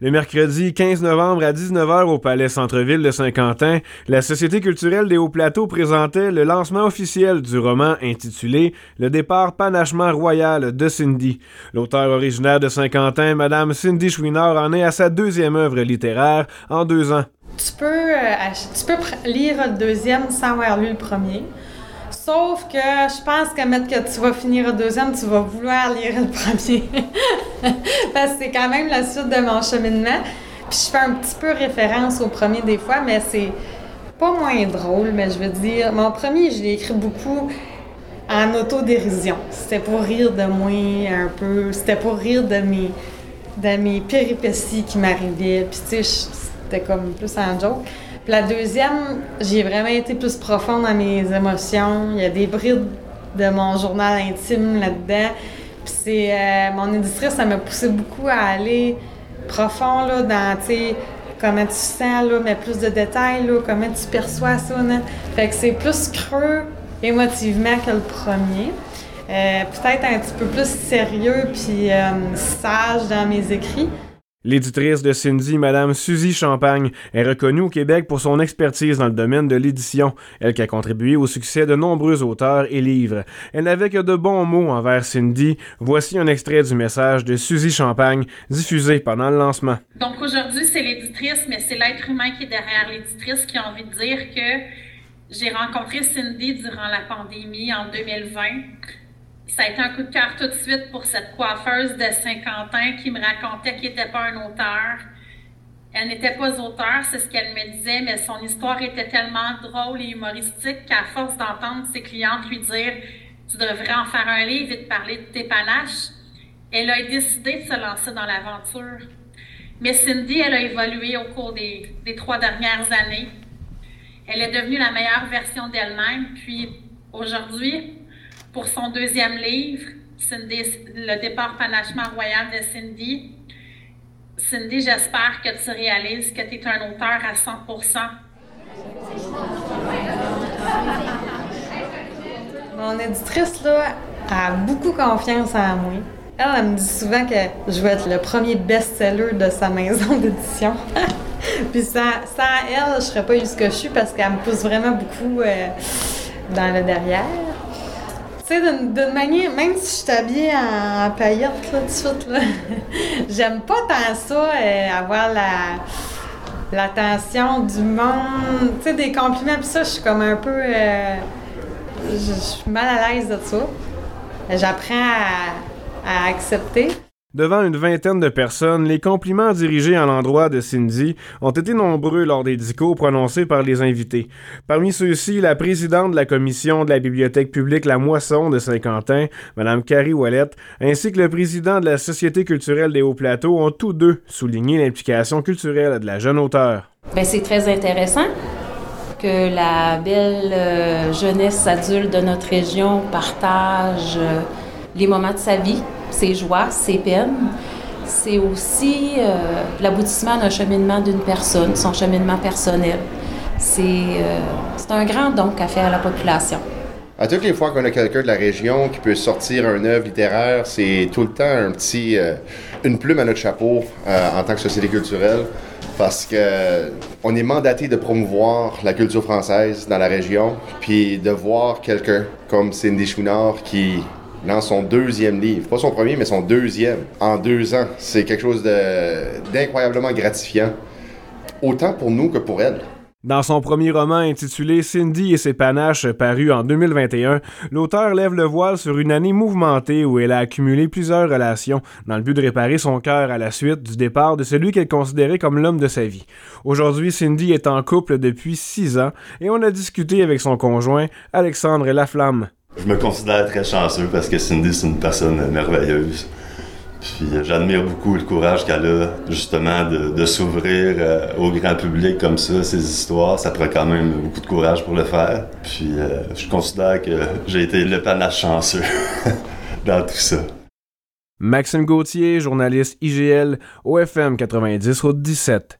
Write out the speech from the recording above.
Le mercredi 15 novembre à 19h au Palais Centre-Ville de Saint-Quentin, la Société culturelle des Hauts-Plateaux présentait le lancement officiel du roman intitulé Le départ panachement royal de Cindy. L'auteur originaire de Saint-Quentin, Madame Cindy Chouinard, en est à sa deuxième œuvre littéraire en deux ans. Tu peux, euh, tu peux lire le deuxième sans avoir lu le premier. Sauf que je pense qu'à mettre que tu vas finir le deuxième, tu vas vouloir lire le premier. Parce que c'est quand même la suite de mon cheminement. Puis je fais un petit peu référence au premier des fois, mais c'est pas moins drôle, mais je veux dire, mon premier, je l'ai écrit beaucoup en autodérision. C'était pour rire de moi un peu, c'était pour rire de mes, de mes péripéties qui m'arrivaient. Puis tu sais, c'était comme plus un joke la deuxième, j'ai vraiment été plus profonde dans mes émotions. Il y a des brides de mon journal intime là-dedans. Euh, mon éditrice, ça m'a poussé beaucoup à aller profond là, dans, comment tu sens, là, mais plus de détails, là, comment tu perçois ça. Fait que c'est plus creux émotivement que le premier. Euh, peut-être un petit peu plus sérieux puis euh, sage dans mes écrits. L'éditrice de Cindy, Madame Suzy Champagne, est reconnue au Québec pour son expertise dans le domaine de l'édition, elle qui a contribué au succès de nombreux auteurs et livres. Elle n'avait que de bons mots envers Cindy. Voici un extrait du message de Suzy Champagne diffusé pendant le lancement. Donc aujourd'hui, c'est l'éditrice, mais c'est l'être humain qui est derrière l'éditrice qui a envie de dire que j'ai rencontré Cindy durant la pandémie en 2020 ça a été un coup de cœur tout de suite pour cette coiffeuse de Saint-Quentin qui me racontait qu'elle n'était pas un auteur. Elle n'était pas auteur, c'est ce qu'elle me disait, mais son histoire était tellement drôle et humoristique qu'à force d'entendre ses clientes lui dire Tu devrais en faire un livre et de parler de tes panaches, elle a décidé de se lancer dans l'aventure. Mais Cindy, elle a évolué au cours des, des trois dernières années. Elle est devenue la meilleure version d'elle-même, puis aujourd'hui, pour son deuxième livre, Cindy, Le départ panachement royal de Cindy. Cindy, j'espère que tu réalises que tu es un auteur à 100% Mon éditrice, là, a beaucoup confiance en moi. Elle, elle me dit souvent que je vais être le premier best-seller de sa maison d'édition. Puis sans, elle, je serais pas eu ce que je suis parce qu'elle me pousse vraiment beaucoup euh, dans le derrière sais, d'une manière, même si je suis habillée en, paillettes, là, tout de suite, là, j'aime pas tant ça, euh, avoir la l'attention du monde, tu sais, des compliments, puis ça, je suis comme un peu... Euh, je suis mal à l'aise de ça. J'apprends à accepter. Devant une vingtaine de personnes, les compliments dirigés à l'endroit de Cindy ont été nombreux lors des discours prononcés par les invités. Parmi ceux-ci, la présidente de la commission de la bibliothèque publique La Moisson de Saint-Quentin, Mme Carrie Ouellette, ainsi que le président de la Société culturelle des Hauts-Plateaux ont tous deux souligné l'implication culturelle de la jeune auteure. Bien, c'est très intéressant que la belle euh, jeunesse adulte de notre région partage euh, les moments de sa vie ses joies, ses peines. C'est aussi euh, l'aboutissement d'un cheminement d'une personne, son cheminement personnel. Euh, c'est un grand don qu'a fait à la population. À toutes les fois qu'on a quelqu'un de la région qui peut sortir un œuvre littéraire, c'est tout le temps un petit, euh, une plume à notre chapeau en tant que société culturelle, parce que on est mandaté de promouvoir la culture française dans la région, puis de voir quelqu'un comme Cindy Chouinard qui dans son deuxième livre. Pas son premier, mais son deuxième. En deux ans. C'est quelque chose d'incroyablement gratifiant. Autant pour nous que pour elle. Dans son premier roman intitulé Cindy et ses panaches, paru en 2021, l'auteur lève le voile sur une année mouvementée où elle a accumulé plusieurs relations dans le but de réparer son cœur à la suite du départ de celui qu'elle considérait comme l'homme de sa vie. Aujourd'hui, Cindy est en couple depuis six ans et on a discuté avec son conjoint, Alexandre Laflamme. Je me considère très chanceux parce que Cindy, c'est une personne merveilleuse. Puis euh, j'admire beaucoup le courage qu'elle a justement de, s'ouvrir euh, au grand public comme ça, ces histoires. Ça prend quand même beaucoup de courage pour le faire. Puis euh, je considère que j'ai été le panache chanceux dans tout ça. Maxime Gauthier, journaliste IGL, OFM 90 au 17.